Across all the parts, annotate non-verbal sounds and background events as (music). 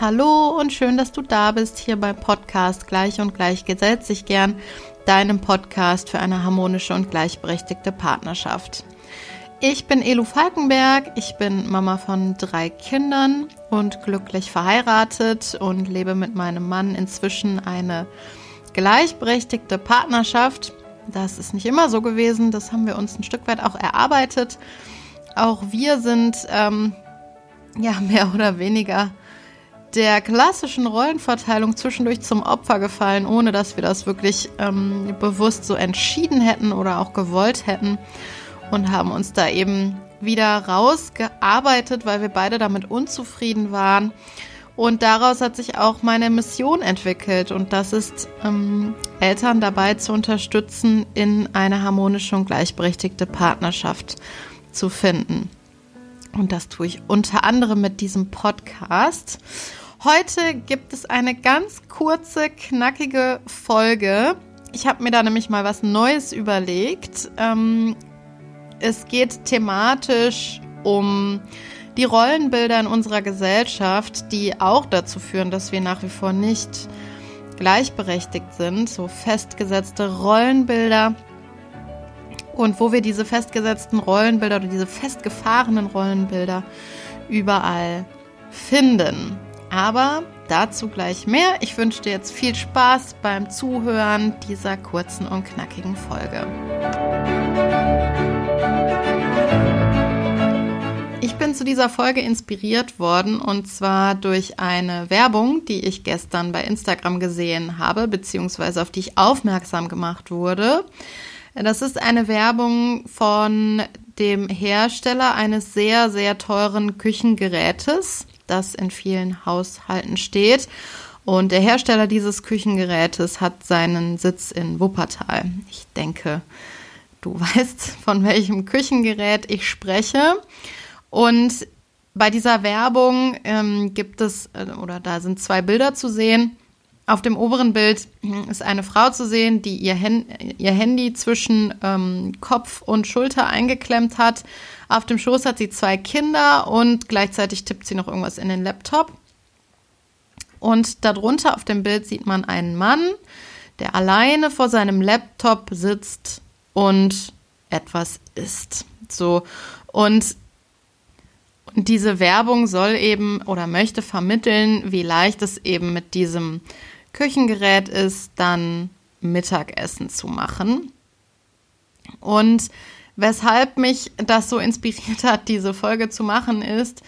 Hallo und schön, dass du da bist hier beim Podcast Gleich und Gleich gesetzt sich gern, deinem Podcast für eine harmonische und gleichberechtigte Partnerschaft. Ich bin Elu Falkenberg, ich bin Mama von drei Kindern und glücklich verheiratet und lebe mit meinem Mann inzwischen eine gleichberechtigte Partnerschaft. Das ist nicht immer so gewesen, das haben wir uns ein Stück weit auch erarbeitet. Auch wir sind ähm, ja (laughs) mehr oder weniger der klassischen Rollenverteilung zwischendurch zum Opfer gefallen, ohne dass wir das wirklich ähm, bewusst so entschieden hätten oder auch gewollt hätten und haben uns da eben wieder rausgearbeitet, weil wir beide damit unzufrieden waren. Und daraus hat sich auch meine Mission entwickelt und das ist, ähm, Eltern dabei zu unterstützen, in eine harmonische und gleichberechtigte Partnerschaft zu finden. Und das tue ich unter anderem mit diesem Podcast. Heute gibt es eine ganz kurze, knackige Folge. Ich habe mir da nämlich mal was Neues überlegt. Ähm, es geht thematisch um die Rollenbilder in unserer Gesellschaft, die auch dazu führen, dass wir nach wie vor nicht gleichberechtigt sind, so festgesetzte Rollenbilder. Und wo wir diese festgesetzten Rollenbilder oder diese festgefahrenen Rollenbilder überall finden. Aber dazu gleich mehr. Ich wünsche dir jetzt viel Spaß beim Zuhören dieser kurzen und knackigen Folge. Ich bin zu dieser Folge inspiriert worden und zwar durch eine Werbung, die ich gestern bei Instagram gesehen habe, beziehungsweise auf die ich aufmerksam gemacht wurde. Das ist eine Werbung von dem Hersteller eines sehr, sehr teuren Küchengerätes das in vielen Haushalten steht. Und der Hersteller dieses Küchengerätes hat seinen Sitz in Wuppertal. Ich denke, du (laughs) weißt, von welchem Küchengerät ich spreche. Und bei dieser Werbung ähm, gibt es, äh, oder da sind zwei Bilder zu sehen. Auf dem oberen Bild ist eine Frau zu sehen, die ihr, Hen ihr Handy zwischen ähm, Kopf und Schulter eingeklemmt hat. Auf dem Schoß hat sie zwei Kinder und gleichzeitig tippt sie noch irgendwas in den Laptop. Und darunter auf dem Bild sieht man einen Mann, der alleine vor seinem Laptop sitzt und etwas isst. So und diese Werbung soll eben oder möchte vermitteln, wie leicht es eben mit diesem Küchengerät ist, dann Mittagessen zu machen. Und weshalb mich das so inspiriert hat, diese Folge zu machen, ist,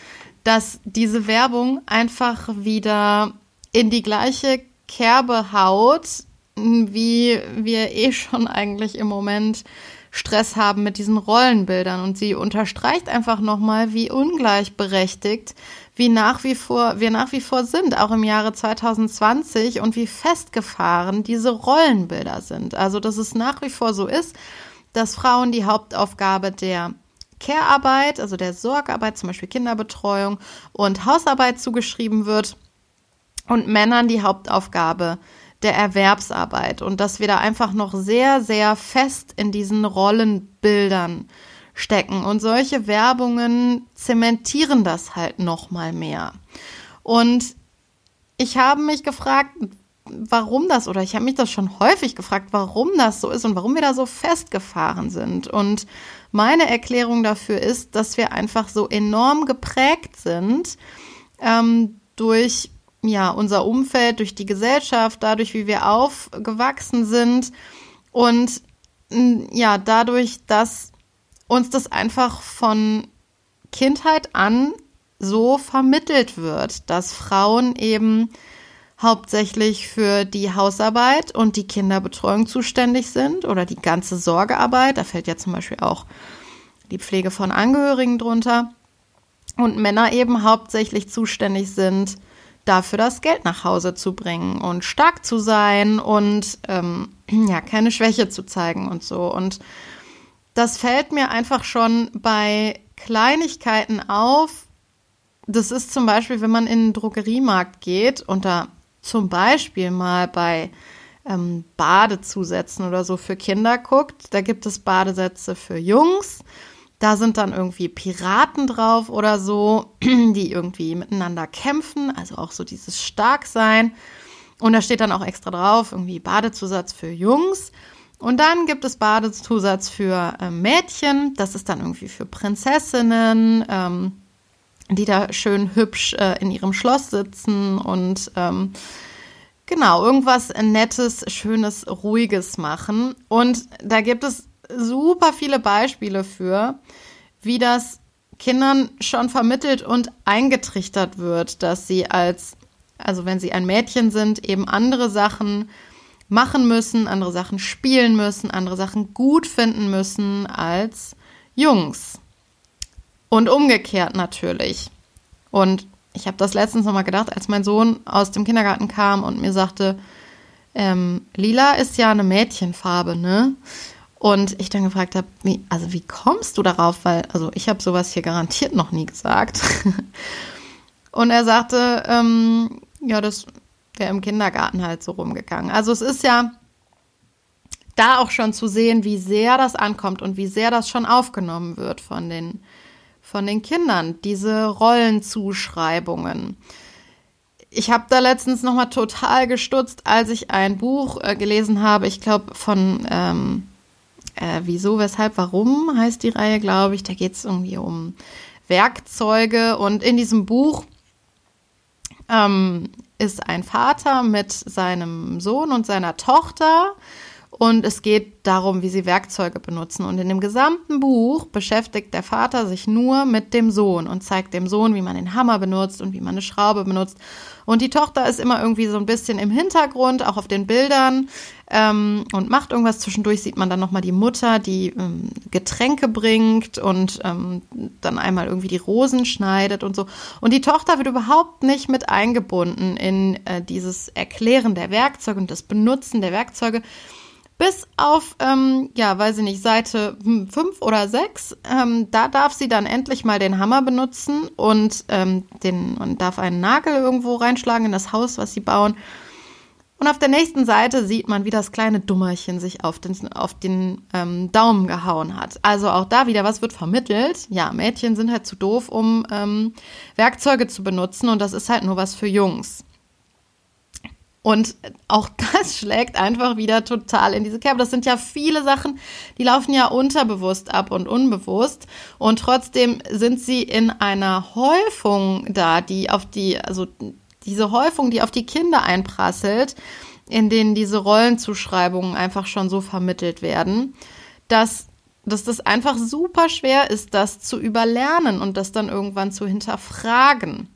dass diese Werbung einfach wieder in die gleiche Kerbe haut, wie wir eh schon eigentlich im Moment Stress haben mit diesen Rollenbildern. Und sie unterstreicht einfach nochmal, wie ungleichberechtigt wie nach wie vor, wir nach wie vor sind, auch im Jahre 2020 und wie festgefahren diese Rollenbilder sind. Also, dass es nach wie vor so ist, dass Frauen die Hauptaufgabe der Care-Arbeit, also der Sorgearbeit, zum Beispiel Kinderbetreuung und Hausarbeit zugeschrieben wird und Männern die Hauptaufgabe der Erwerbsarbeit und dass wir da einfach noch sehr, sehr fest in diesen Rollenbildern stecken. Und solche Werbungen zementieren das halt noch mal mehr. Und ich habe mich gefragt, warum das, oder ich habe mich das schon häufig gefragt, warum das so ist und warum wir da so festgefahren sind. Und meine Erklärung dafür ist, dass wir einfach so enorm geprägt sind ähm, durch ja, unser Umfeld, durch die Gesellschaft, dadurch, wie wir aufgewachsen sind und ja, dadurch, dass uns das einfach von Kindheit an so vermittelt wird, dass Frauen eben hauptsächlich für die Hausarbeit und die Kinderbetreuung zuständig sind oder die ganze Sorgearbeit. Da fällt ja zum Beispiel auch die Pflege von Angehörigen drunter. Und Männer eben hauptsächlich zuständig sind, dafür das Geld nach Hause zu bringen und stark zu sein und ähm, ja, keine Schwäche zu zeigen und so. Und das fällt mir einfach schon bei Kleinigkeiten auf. Das ist zum Beispiel, wenn man in den Drogeriemarkt geht und da zum Beispiel mal bei ähm, Badezusätzen oder so für Kinder guckt. Da gibt es Badesätze für Jungs, Da sind dann irgendwie Piraten drauf oder so, (clears throat) die irgendwie miteinander kämpfen, also auch so dieses Starksein. Und da steht dann auch extra drauf, irgendwie Badezusatz für Jungs. Und dann gibt es Badezusatz für äh, Mädchen. Das ist dann irgendwie für Prinzessinnen, ähm, die da schön hübsch äh, in ihrem Schloss sitzen und ähm, genau irgendwas Nettes, Schönes, Ruhiges machen. Und da gibt es super viele Beispiele für, wie das Kindern schon vermittelt und eingetrichtert wird, dass sie als, also wenn sie ein Mädchen sind, eben andere Sachen machen müssen, andere Sachen spielen müssen, andere Sachen gut finden müssen als Jungs. Und umgekehrt natürlich. Und ich habe das letztens nochmal gedacht, als mein Sohn aus dem Kindergarten kam und mir sagte, ähm, lila ist ja eine Mädchenfarbe, ne? Und ich dann gefragt habe, wie, also wie kommst du darauf? Weil, also ich habe sowas hier garantiert noch nie gesagt. (laughs) und er sagte, ähm, ja, das wäre im Kindergarten halt so rumgegangen. Also es ist ja da auch schon zu sehen, wie sehr das ankommt und wie sehr das schon aufgenommen wird von den, von den Kindern, diese Rollenzuschreibungen. Ich habe da letztens noch mal total gestutzt, als ich ein Buch äh, gelesen habe, ich glaube von ähm, äh, Wieso, weshalb, warum heißt die Reihe, glaube ich. Da geht es irgendwie um Werkzeuge. Und in diesem Buch ähm, ist ein Vater mit seinem Sohn und seiner Tochter. Und es geht darum, wie sie Werkzeuge benutzen. Und in dem gesamten Buch beschäftigt der Vater sich nur mit dem Sohn und zeigt dem Sohn, wie man den Hammer benutzt und wie man eine Schraube benutzt. Und die Tochter ist immer irgendwie so ein bisschen im Hintergrund, auch auf den Bildern ähm, und macht irgendwas. Zwischendurch sieht man dann nochmal die Mutter, die ähm, Getränke bringt und ähm, dann einmal irgendwie die Rosen schneidet und so. Und die Tochter wird überhaupt nicht mit eingebunden in äh, dieses Erklären der Werkzeuge und das Benutzen der Werkzeuge. Bis auf, ähm, ja, weiß ich nicht, Seite 5 hm, oder 6, ähm, da darf sie dann endlich mal den Hammer benutzen und, ähm, den, und darf einen Nagel irgendwo reinschlagen in das Haus, was sie bauen. Und auf der nächsten Seite sieht man, wie das kleine Dummerchen sich auf den, auf den ähm, Daumen gehauen hat. Also auch da wieder, was wird vermittelt? Ja, Mädchen sind halt zu doof, um ähm, Werkzeuge zu benutzen und das ist halt nur was für Jungs. Und auch (laughs) das schlägt einfach wieder total in diese Kerbe. Das sind ja viele Sachen, die laufen ja unterbewusst ab und unbewusst. Und trotzdem sind sie in einer Häufung da, die auf die, also diese Häufung, die auf die Kinder einprasselt, in denen diese Rollenzuschreibungen einfach schon so vermittelt werden, dass, dass das einfach super schwer ist, das zu überlernen und das dann irgendwann zu hinterfragen.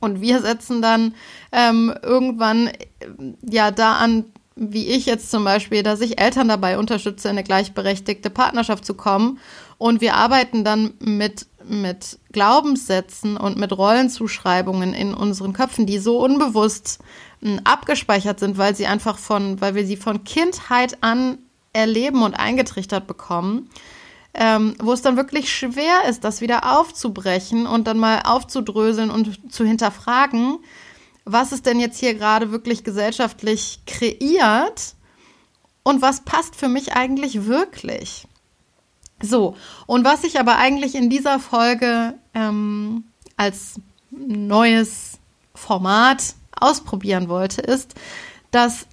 Und wir setzen dann ähm, irgendwann ja da an, wie ich jetzt zum Beispiel, dass ich Eltern dabei unterstütze, in eine gleichberechtigte Partnerschaft zu kommen. Und wir arbeiten dann mit mit Glaubenssätzen und mit Rollenzuschreibungen in unseren Köpfen, die so unbewusst hm, abgespeichert sind, weil sie einfach von, weil wir sie von Kindheit an erleben und eingetrichtert bekommen, ähm, wo es dann wirklich schwer ist, das wieder aufzubrechen und dann mal aufzudröseln und zu hinterfragen, was ist denn jetzt hier gerade wirklich gesellschaftlich kreiert und was passt für mich eigentlich wirklich. So, und was ich aber eigentlich in dieser Folge ähm, als neues Format ausprobieren wollte, ist, dass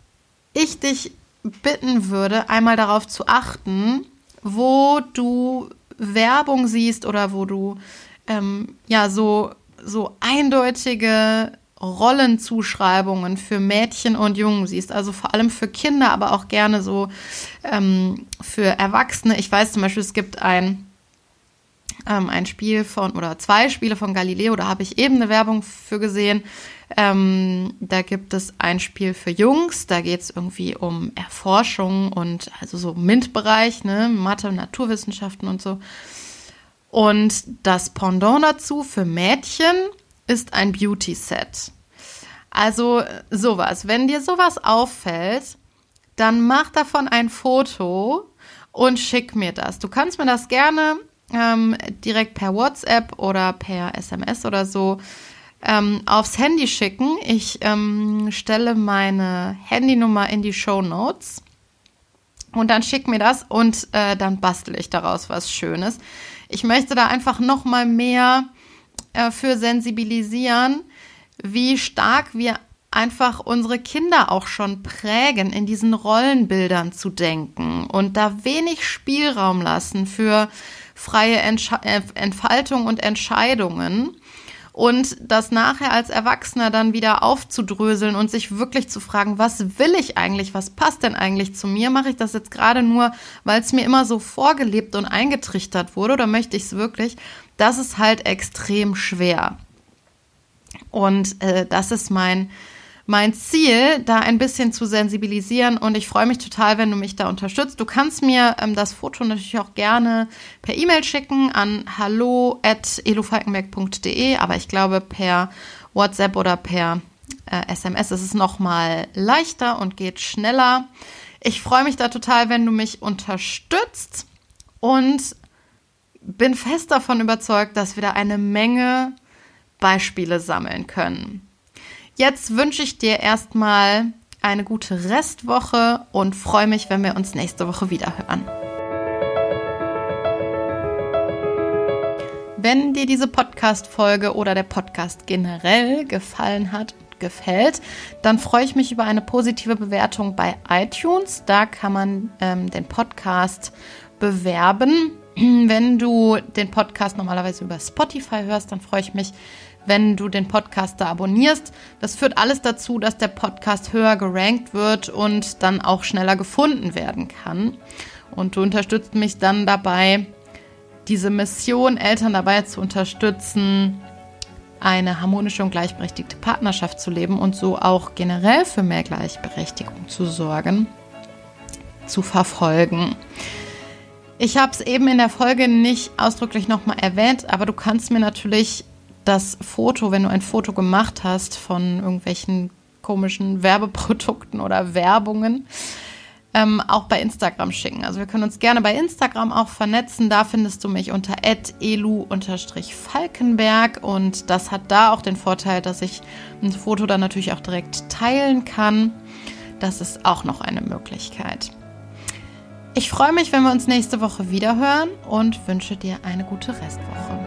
ich dich bitten würde, einmal darauf zu achten, wo du Werbung siehst oder wo du ähm, ja so, so eindeutige Rollenzuschreibungen für Mädchen und Jungen siehst, also vor allem für Kinder, aber auch gerne so ähm, für Erwachsene. Ich weiß zum Beispiel, es gibt ein, ähm, ein Spiel von oder zwei Spiele von Galileo, da habe ich eben eine Werbung für gesehen. Ähm, da gibt es ein Spiel für Jungs, da geht es irgendwie um Erforschung und also so MINT-Bereich, ne, Mathe, Naturwissenschaften und so. Und das Pendant dazu für Mädchen ist ein Beauty-Set. Also sowas. Wenn dir sowas auffällt, dann mach davon ein Foto und schick mir das. Du kannst mir das gerne ähm, direkt per WhatsApp oder per SMS oder so ähm, aufs Handy schicken. Ich ähm, stelle meine Handynummer in die Show Notes. Und dann schick mir das und äh, dann bastel ich daraus was Schönes. Ich möchte da einfach noch mal mehr äh, für sensibilisieren, wie stark wir einfach unsere Kinder auch schon prägen, in diesen Rollenbildern zu denken und da wenig Spielraum lassen für freie Entsch äh, Entfaltung und Entscheidungen und das nachher als Erwachsener dann wieder aufzudröseln und sich wirklich zu fragen, was will ich eigentlich, was passt denn eigentlich zu mir? Mache ich das jetzt gerade nur, weil es mir immer so vorgelebt und eingetrichtert wurde oder möchte ich es wirklich? Das ist halt extrem schwer. Und äh, das ist mein mein Ziel, da ein bisschen zu sensibilisieren und ich freue mich total, wenn du mich da unterstützt. Du kannst mir ähm, das Foto natürlich auch gerne per E-Mail schicken an hallo@elofalkenberg.de, aber ich glaube per WhatsApp oder per äh, SMS ist es noch mal leichter und geht schneller. Ich freue mich da total, wenn du mich unterstützt und bin fest davon überzeugt, dass wir da eine Menge Beispiele sammeln können. Jetzt wünsche ich dir erstmal eine gute Restwoche und freue mich, wenn wir uns nächste Woche wieder hören. Wenn dir diese Podcast-Folge oder der Podcast generell gefallen hat und gefällt, dann freue ich mich über eine positive Bewertung bei iTunes. Da kann man ähm, den Podcast bewerben. (clears throat) Wenn du den Podcast normalerweise über Spotify hörst, dann freue ich mich, wenn du den Podcast da abonnierst. Das führt alles dazu, dass der Podcast höher gerankt wird und dann auch schneller gefunden werden kann. Und du unterstützt mich dann dabei, diese Mission, Eltern dabei zu unterstützen, eine harmonische und gleichberechtigte Partnerschaft zu leben und so auch generell für mehr Gleichberechtigung zu sorgen, zu verfolgen. Ich habe es eben in der Folge nicht ausdrücklich nochmal erwähnt, aber du kannst mir natürlich das Foto, wenn du ein Foto gemacht hast von irgendwelchen komischen Werbeprodukten oder Werbungen, ähm, auch bei Instagram schicken. Also wir können uns gerne bei Instagram auch vernetzen. Da findest du mich unter elu-falkenberg und das hat da auch den Vorteil, dass ich ein Foto dann natürlich auch direkt teilen kann. Das ist auch noch eine Möglichkeit. Ich freue mich, wenn wir uns nächste Woche wieder hören und wünsche dir eine gute Restwoche.